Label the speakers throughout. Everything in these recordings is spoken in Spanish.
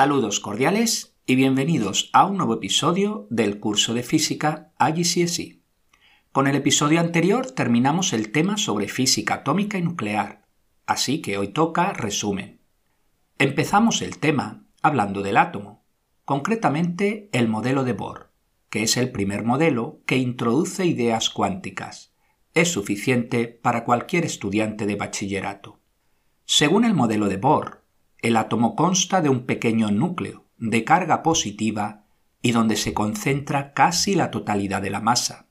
Speaker 1: Saludos cordiales y bienvenidos a un nuevo episodio del curso de física IGCSE. Con el episodio anterior terminamos el tema sobre física atómica y nuclear, así que hoy toca resumen. Empezamos el tema hablando del átomo, concretamente el modelo de Bohr, que es el primer modelo que introduce ideas cuánticas. Es suficiente para cualquier estudiante de bachillerato. Según el modelo de Bohr, el átomo consta de un pequeño núcleo de carga positiva y donde se concentra casi la totalidad de la masa.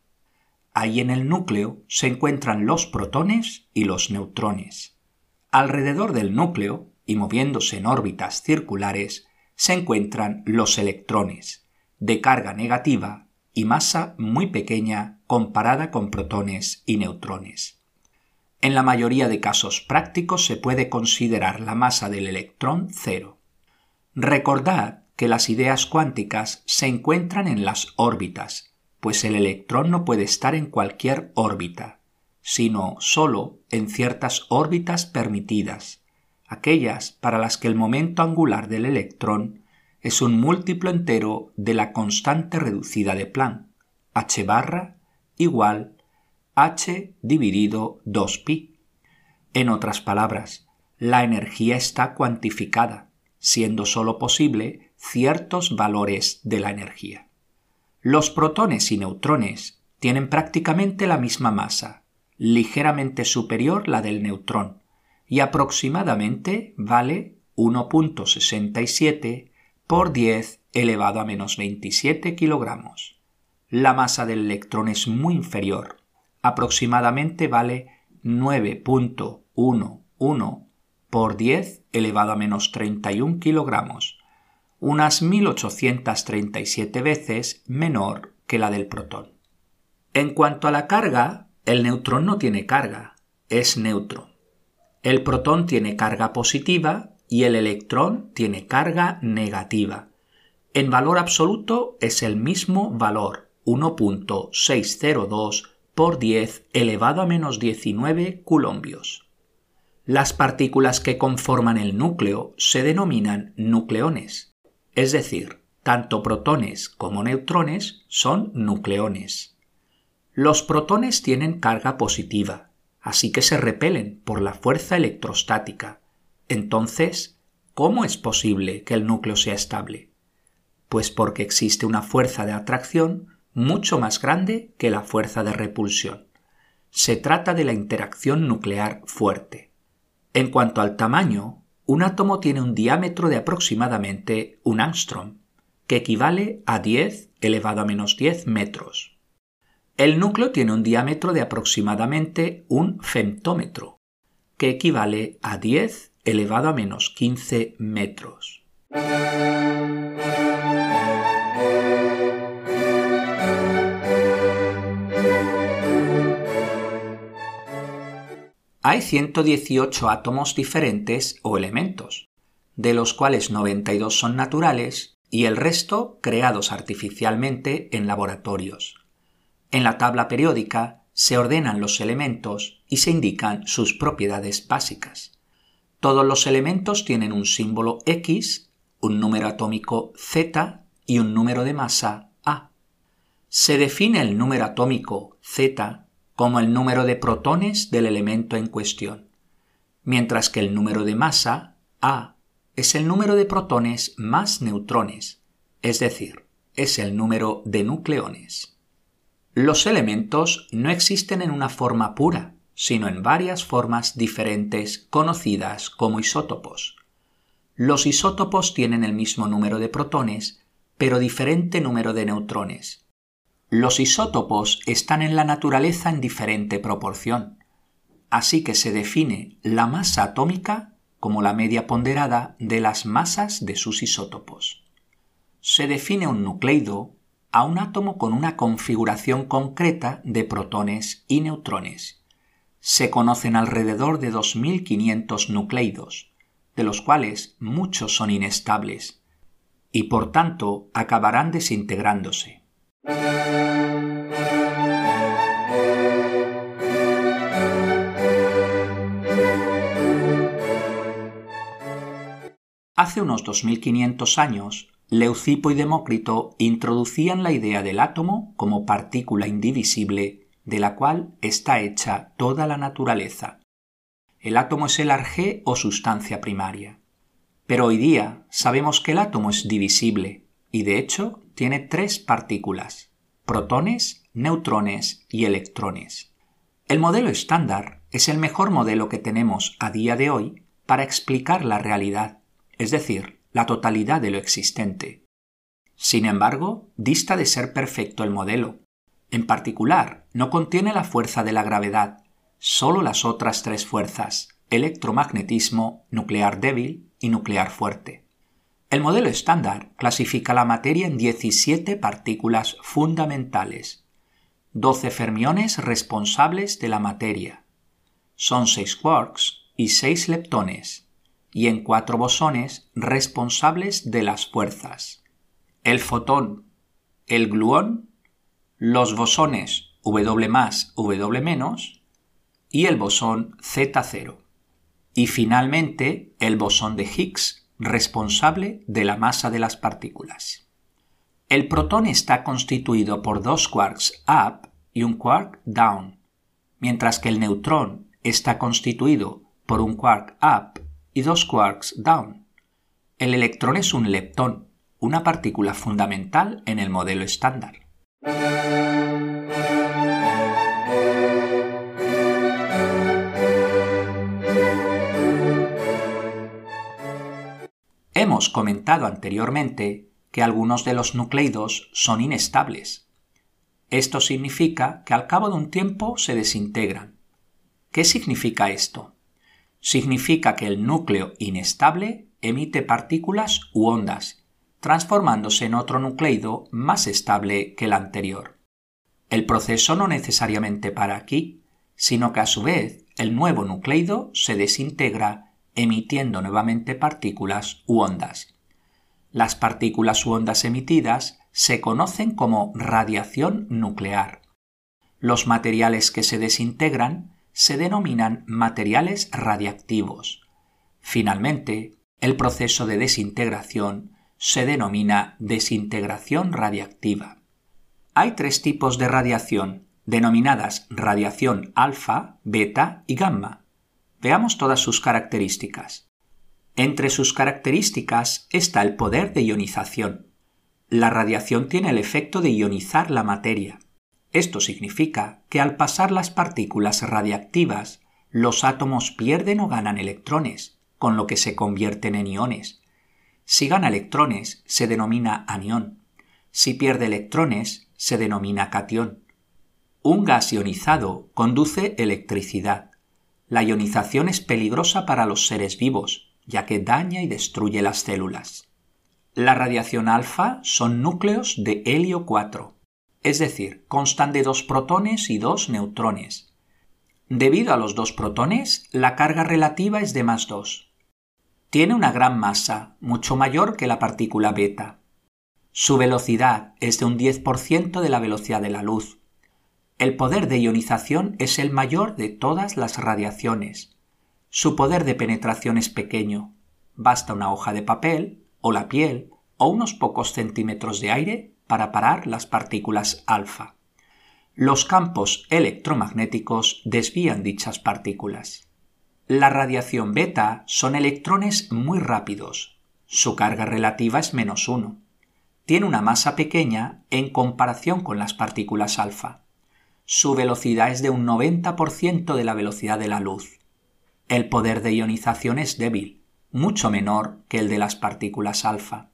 Speaker 1: Ahí en el núcleo se encuentran los protones y los neutrones. Alrededor del núcleo, y moviéndose en órbitas circulares, se encuentran los electrones, de carga negativa y masa muy pequeña comparada con protones y neutrones. En la mayoría de casos prácticos se puede considerar la masa del electrón cero. Recordad que las ideas cuánticas se encuentran en las órbitas, pues el electrón no puede estar en cualquier órbita, sino solo en ciertas órbitas permitidas, aquellas para las que el momento angular del electrón es un múltiplo entero de la constante reducida de Planck, h barra igual h dividido 2pi. En otras palabras, la energía está cuantificada, siendo sólo posible ciertos valores de la energía. Los protones y neutrones tienen prácticamente la misma masa, ligeramente superior la del neutrón, y aproximadamente vale 1.67 por 10 elevado a menos 27 kilogramos. La masa del electrón es muy inferior, aproximadamente vale 9.11 por 10 elevado a menos 31 kilogramos, unas 1837 veces menor que la del protón. En cuanto a la carga, el neutrón no tiene carga, es neutro. El protón tiene carga positiva y el electrón tiene carga negativa. En valor absoluto es el mismo valor, 1.602 por 10 elevado a menos 19 coulombios. Las partículas que conforman el núcleo se denominan nucleones, es decir, tanto protones como neutrones son nucleones. Los protones tienen carga positiva, así que se repelen por la fuerza electrostática. Entonces, ¿cómo es posible que el núcleo sea estable? Pues porque existe una fuerza de atracción mucho más grande que la fuerza de repulsión. Se trata de la interacción nuclear fuerte. En cuanto al tamaño, un átomo tiene un diámetro de aproximadamente un angstrom, que equivale a 10 elevado a menos 10 metros. El núcleo tiene un diámetro de aproximadamente un femtómetro, que equivale a 10 elevado a menos 15 metros. Hay 118 átomos diferentes o elementos, de los cuales 92 son naturales y el resto creados artificialmente en laboratorios. En la tabla periódica se ordenan los elementos y se indican sus propiedades básicas. Todos los elementos tienen un símbolo X, un número atómico Z y un número de masa A. Se define el número atómico Z como el número de protones del elemento en cuestión, mientras que el número de masa, A, es el número de protones más neutrones, es decir, es el número de nucleones. Los elementos no existen en una forma pura, sino en varias formas diferentes conocidas como isótopos. Los isótopos tienen el mismo número de protones, pero diferente número de neutrones, los isótopos están en la naturaleza en diferente proporción, así que se define la masa atómica como la media ponderada de las masas de sus isótopos. Se define un nucleido a un átomo con una configuración concreta de protones y neutrones. Se conocen alrededor de 2.500 nucleidos, de los cuales muchos son inestables, y por tanto acabarán desintegrándose. Hace unos 2500 años, Leucipo y Demócrito introducían la idea del átomo como partícula indivisible de la cual está hecha toda la naturaleza. El átomo es el arjé o sustancia primaria. Pero hoy día sabemos que el átomo es divisible y de hecho tiene tres partículas, protones, neutrones y electrones. El modelo estándar es el mejor modelo que tenemos a día de hoy para explicar la realidad, es decir, la totalidad de lo existente. Sin embargo, dista de ser perfecto el modelo. En particular, no contiene la fuerza de la gravedad, solo las otras tres fuerzas, electromagnetismo, nuclear débil y nuclear fuerte. El modelo estándar clasifica la materia en 17 partículas fundamentales, 12 fermiones responsables de la materia. Son 6 quarks y 6 leptones, y en 4 bosones responsables de las fuerzas. El fotón, el gluón, los bosones W W y el bosón Z0. Y finalmente el bosón de Higgs, responsable de la masa de las partículas. El protón está constituido por dos quarks up y un quark down, mientras que el neutrón está constituido por un quark up y dos quarks down. El electrón es un leptón, una partícula fundamental en el modelo estándar. Hemos comentado anteriormente que algunos de los nucleidos son inestables. Esto significa que al cabo de un tiempo se desintegran. ¿Qué significa esto? Significa que el núcleo inestable emite partículas u ondas, transformándose en otro nucleido más estable que el anterior. El proceso no necesariamente para aquí, sino que a su vez el nuevo nucleido se desintegra emitiendo nuevamente partículas u ondas. Las partículas u ondas emitidas se conocen como radiación nuclear. Los materiales que se desintegran se denominan materiales radiactivos. Finalmente, el proceso de desintegración se denomina desintegración radiactiva. Hay tres tipos de radiación, denominadas radiación alfa, beta y gamma. Veamos todas sus características. Entre sus características está el poder de ionización. La radiación tiene el efecto de ionizar la materia. Esto significa que al pasar las partículas radiactivas, los átomos pierden o ganan electrones, con lo que se convierten en iones. Si gana electrones, se denomina anión. Si pierde electrones, se denomina catión. Un gas ionizado conduce electricidad. La ionización es peligrosa para los seres vivos, ya que daña y destruye las células. La radiación alfa son núcleos de helio 4, es decir, constan de dos protones y dos neutrones. Debido a los dos protones, la carga relativa es de más 2. Tiene una gran masa, mucho mayor que la partícula beta. Su velocidad es de un 10% de la velocidad de la luz, el poder de ionización es el mayor de todas las radiaciones. Su poder de penetración es pequeño. Basta una hoja de papel, o la piel, o unos pocos centímetros de aire para parar las partículas alfa. Los campos electromagnéticos desvían dichas partículas. La radiación beta son electrones muy rápidos. Su carga relativa es menos uno. Tiene una masa pequeña en comparación con las partículas alfa su velocidad es de un 90% de la velocidad de la luz. El poder de ionización es débil, mucho menor que el de las partículas alfa.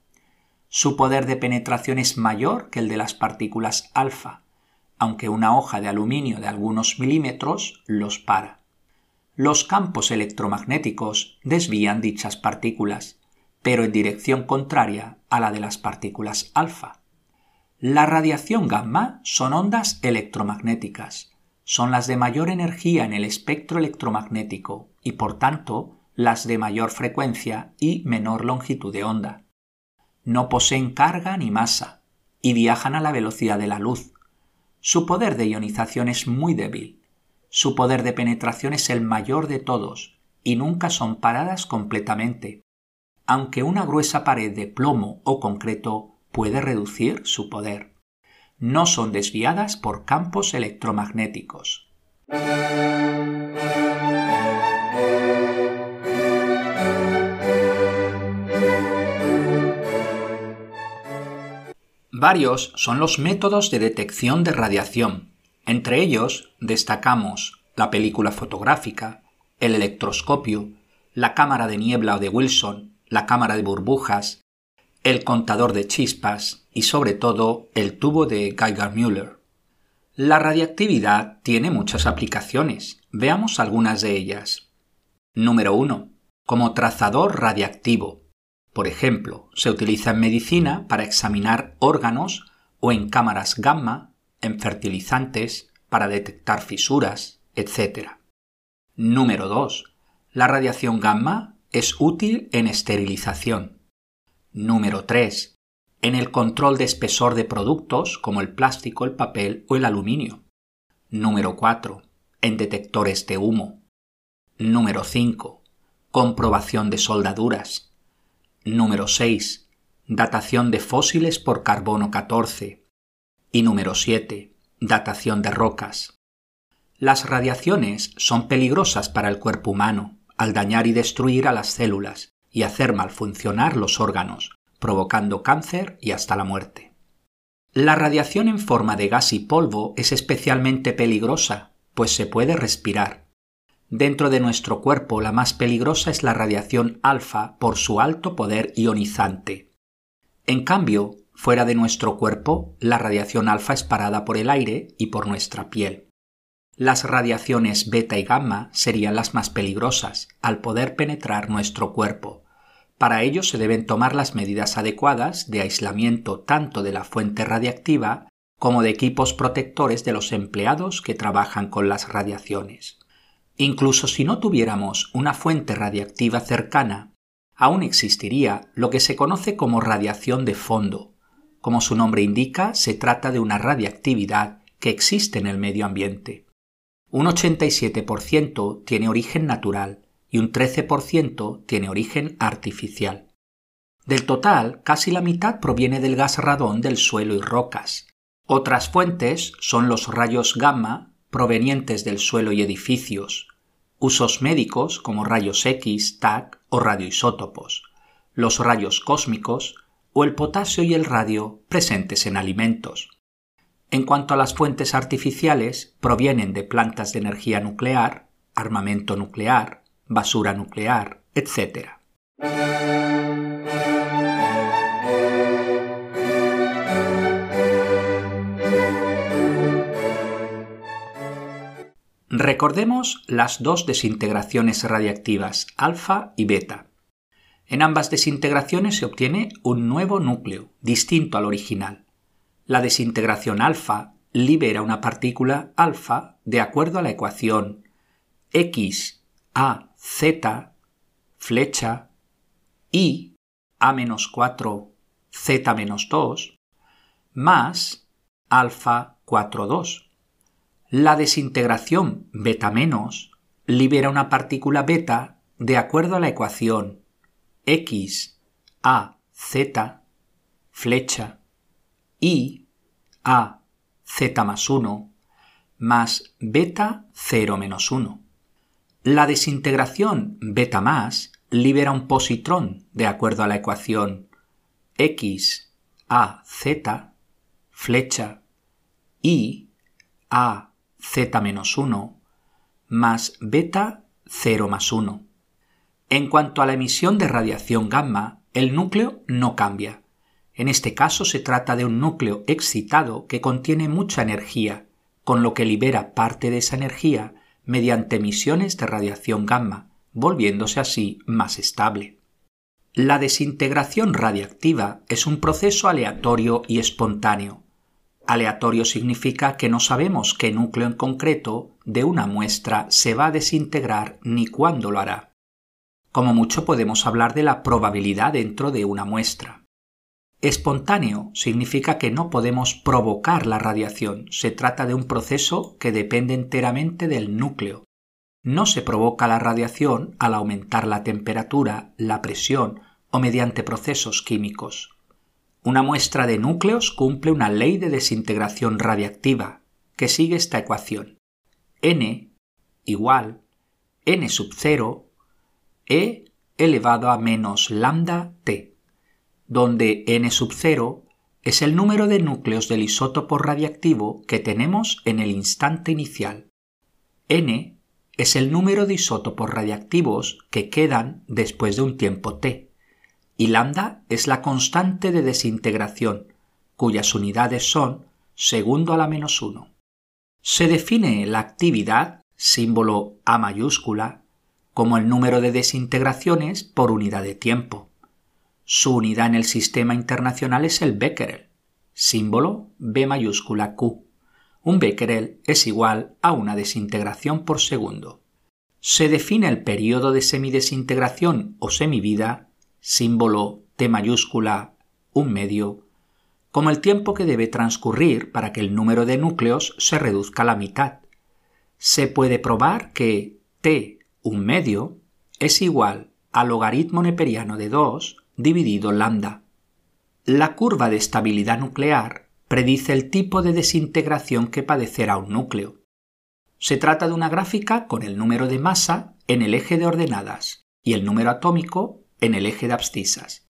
Speaker 1: Su poder de penetración es mayor que el de las partículas alfa, aunque una hoja de aluminio de algunos milímetros los para. Los campos electromagnéticos desvían dichas partículas, pero en dirección contraria a la de las partículas alfa. La radiación gamma son ondas electromagnéticas. Son las de mayor energía en el espectro electromagnético y por tanto las de mayor frecuencia y menor longitud de onda. No poseen carga ni masa y viajan a la velocidad de la luz. Su poder de ionización es muy débil. Su poder de penetración es el mayor de todos y nunca son paradas completamente. aunque una gruesa pared de plomo o concreto puede reducir su poder. No son desviadas por campos electromagnéticos. Varios son los métodos de detección de radiación. Entre ellos destacamos la película fotográfica, el electroscopio, la cámara de niebla o de Wilson, la cámara de burbujas, el contador de chispas y sobre todo el tubo de Geiger-Müller. La radiactividad tiene muchas aplicaciones. Veamos algunas de ellas. Número 1. Como trazador radiactivo. Por ejemplo, se utiliza en medicina para examinar órganos o en cámaras gamma, en fertilizantes, para detectar fisuras, etc. Número 2. La radiación gamma es útil en esterilización. Número 3. En el control de espesor de productos como el plástico, el papel o el aluminio. Número 4. En detectores de humo. Número 5. Comprobación de soldaduras. Número 6. Datación de fósiles por carbono 14. Y número 7. Datación de rocas. Las radiaciones son peligrosas para el cuerpo humano al dañar y destruir a las células y hacer mal funcionar los órganos, provocando cáncer y hasta la muerte. La radiación en forma de gas y polvo es especialmente peligrosa, pues se puede respirar, Dentro de nuestro cuerpo la más peligrosa es la radiación alfa por su alto poder ionizante. En cambio, fuera de nuestro cuerpo, la radiación alfa es parada por el aire y por nuestra piel. Las radiaciones beta y gamma serían las más peligrosas, al poder penetrar nuestro cuerpo. Para ello se deben tomar las medidas adecuadas de aislamiento tanto de la fuente radiactiva como de equipos protectores de los empleados que trabajan con las radiaciones. Incluso si no tuviéramos una fuente radiactiva cercana, aún existiría lo que se conoce como radiación de fondo. Como su nombre indica, se trata de una radiactividad que existe en el medio ambiente. Un 87% tiene origen natural y un 13% tiene origen artificial. Del total, casi la mitad proviene del gas radón del suelo y rocas. Otras fuentes son los rayos gamma provenientes del suelo y edificios, usos médicos como rayos X, TAC o radioisótopos, los rayos cósmicos o el potasio y el radio presentes en alimentos. En cuanto a las fuentes artificiales, provienen de plantas de energía nuclear, armamento nuclear, basura nuclear, etc. Recordemos las dos desintegraciones radiactivas, alfa y beta. En ambas desintegraciones se obtiene un nuevo núcleo, distinto al original. La desintegración alfa libera una partícula alfa de acuerdo a la ecuación x a z flecha y a menos 4 z menos 2 más alfa 4 2 la desintegración beta menos libera una partícula beta de acuerdo a la ecuación x a z flecha y a z más 1 más beta 0 menos 1. La desintegración beta más libera un positrón de acuerdo a la ecuación x a z flecha y a z-1 más beta 0 más 1. En cuanto a la emisión de radiación gamma, el núcleo no cambia. En este caso se trata de un núcleo excitado que contiene mucha energía, con lo que libera parte de esa energía mediante emisiones de radiación gamma, volviéndose así más estable. La desintegración radiactiva es un proceso aleatorio y espontáneo, Aleatorio significa que no sabemos qué núcleo en concreto de una muestra se va a desintegrar ni cuándo lo hará. Como mucho podemos hablar de la probabilidad dentro de una muestra. Espontáneo significa que no podemos provocar la radiación, se trata de un proceso que depende enteramente del núcleo. No se provoca la radiación al aumentar la temperatura, la presión o mediante procesos químicos. Una muestra de núcleos cumple una ley de desintegración radiactiva que sigue esta ecuación. n igual n sub 0 e elevado a menos lambda t, donde n sub 0 es el número de núcleos del isótopo radiactivo que tenemos en el instante inicial. n es el número de isótopos radiactivos que quedan después de un tiempo t y lambda es la constante de desintegración, cuyas unidades son segundo a la menos 1. Se define la actividad, símbolo A mayúscula, como el número de desintegraciones por unidad de tiempo. Su unidad en el sistema internacional es el becquerel, símbolo B mayúscula Q. Un becquerel es igual a una desintegración por segundo. Se define el periodo de semidesintegración o semivida símbolo T mayúscula, un medio, como el tiempo que debe transcurrir para que el número de núcleos se reduzca a la mitad. Se puede probar que T, un medio, es igual al logaritmo neperiano de 2 dividido lambda. La curva de estabilidad nuclear predice el tipo de desintegración que padecerá un núcleo. Se trata de una gráfica con el número de masa en el eje de ordenadas y el número atómico en el eje de abscisas.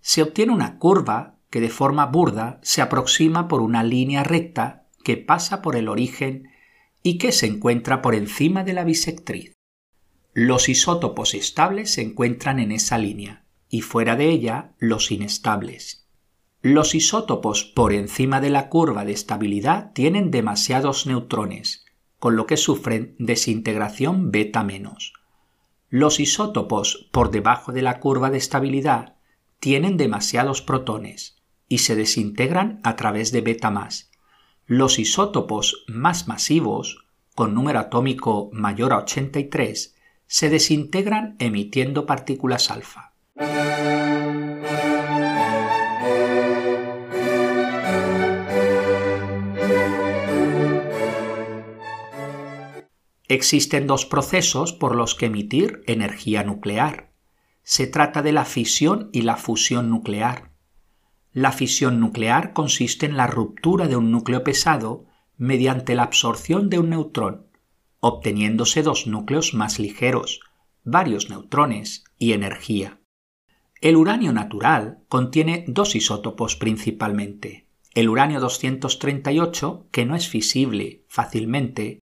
Speaker 1: Se obtiene una curva que de forma burda se aproxima por una línea recta que pasa por el origen y que se encuentra por encima de la bisectriz. Los isótopos estables se encuentran en esa línea y fuera de ella los inestables. Los isótopos por encima de la curva de estabilidad tienen demasiados neutrones, con lo que sufren desintegración beta menos. Los isótopos por debajo de la curva de estabilidad tienen demasiados protones y se desintegran a través de beta más. Los isótopos más masivos, con número atómico mayor a 83, se desintegran emitiendo partículas alfa. Existen dos procesos por los que emitir energía nuclear. Se trata de la fisión y la fusión nuclear. La fisión nuclear consiste en la ruptura de un núcleo pesado mediante la absorción de un neutrón, obteniéndose dos núcleos más ligeros, varios neutrones y energía. El uranio natural contiene dos isótopos principalmente, el uranio 238, que no es fisible fácilmente,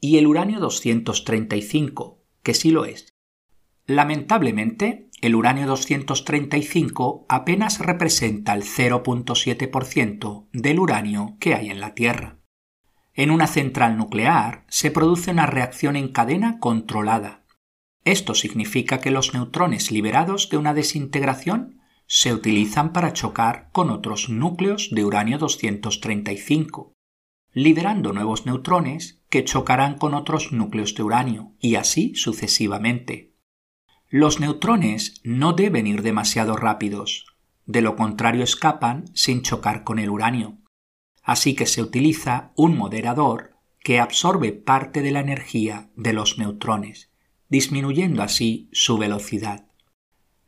Speaker 1: y el uranio 235, que sí lo es. Lamentablemente, el uranio 235 apenas representa el 0.7% del uranio que hay en la Tierra. En una central nuclear se produce una reacción en cadena controlada. Esto significa que los neutrones liberados de una desintegración se utilizan para chocar con otros núcleos de uranio 235, liberando nuevos neutrones que chocarán con otros núcleos de uranio, y así sucesivamente. Los neutrones no deben ir demasiado rápidos, de lo contrario escapan sin chocar con el uranio. Así que se utiliza un moderador que absorbe parte de la energía de los neutrones, disminuyendo así su velocidad.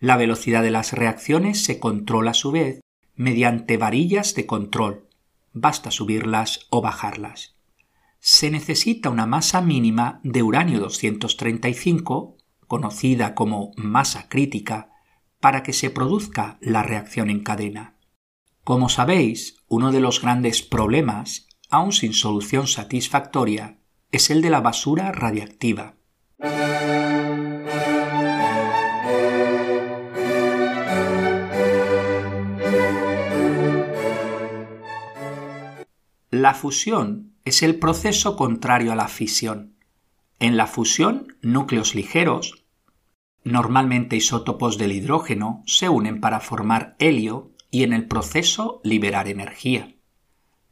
Speaker 1: La velocidad de las reacciones se controla a su vez mediante varillas de control, basta subirlas o bajarlas. Se necesita una masa mínima de uranio 235, conocida como masa crítica, para que se produzca la reacción en cadena. Como sabéis, uno de los grandes problemas, aún sin solución satisfactoria, es el de la basura radiactiva. La fusión es el proceso contrario a la fisión. En la fusión, núcleos ligeros, normalmente isótopos del hidrógeno, se unen para formar helio y en el proceso liberar energía.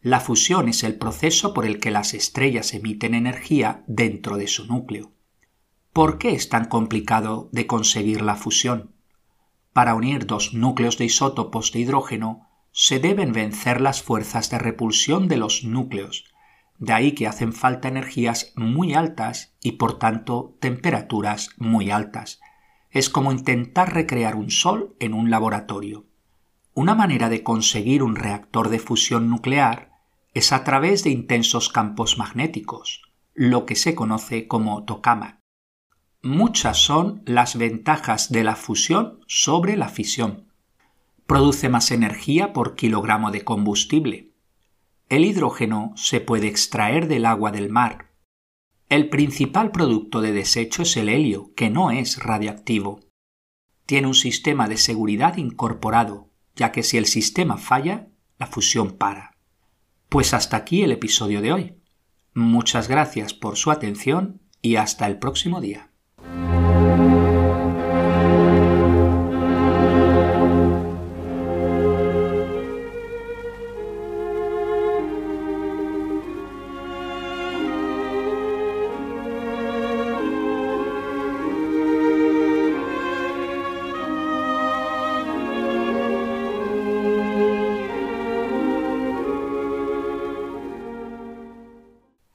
Speaker 1: La fusión es el proceso por el que las estrellas emiten energía dentro de su núcleo. ¿Por qué es tan complicado de conseguir la fusión? Para unir dos núcleos de isótopos de hidrógeno se deben vencer las fuerzas de repulsión de los núcleos, de ahí que hacen falta energías muy altas y por tanto temperaturas muy altas. es como intentar recrear un sol en un laboratorio. Una manera de conseguir un reactor de fusión nuclear es a través de intensos campos magnéticos, lo que se conoce como tokamak. Muchas son las ventajas de la fusión sobre la fisión. Produce más energía por kilogramo de combustible. El hidrógeno se puede extraer del agua del mar. El principal producto de desecho es el helio, que no es radiactivo. Tiene un sistema de seguridad incorporado, ya que si el sistema falla, la fusión para. Pues hasta aquí el episodio de hoy. Muchas gracias por su atención y hasta el próximo día.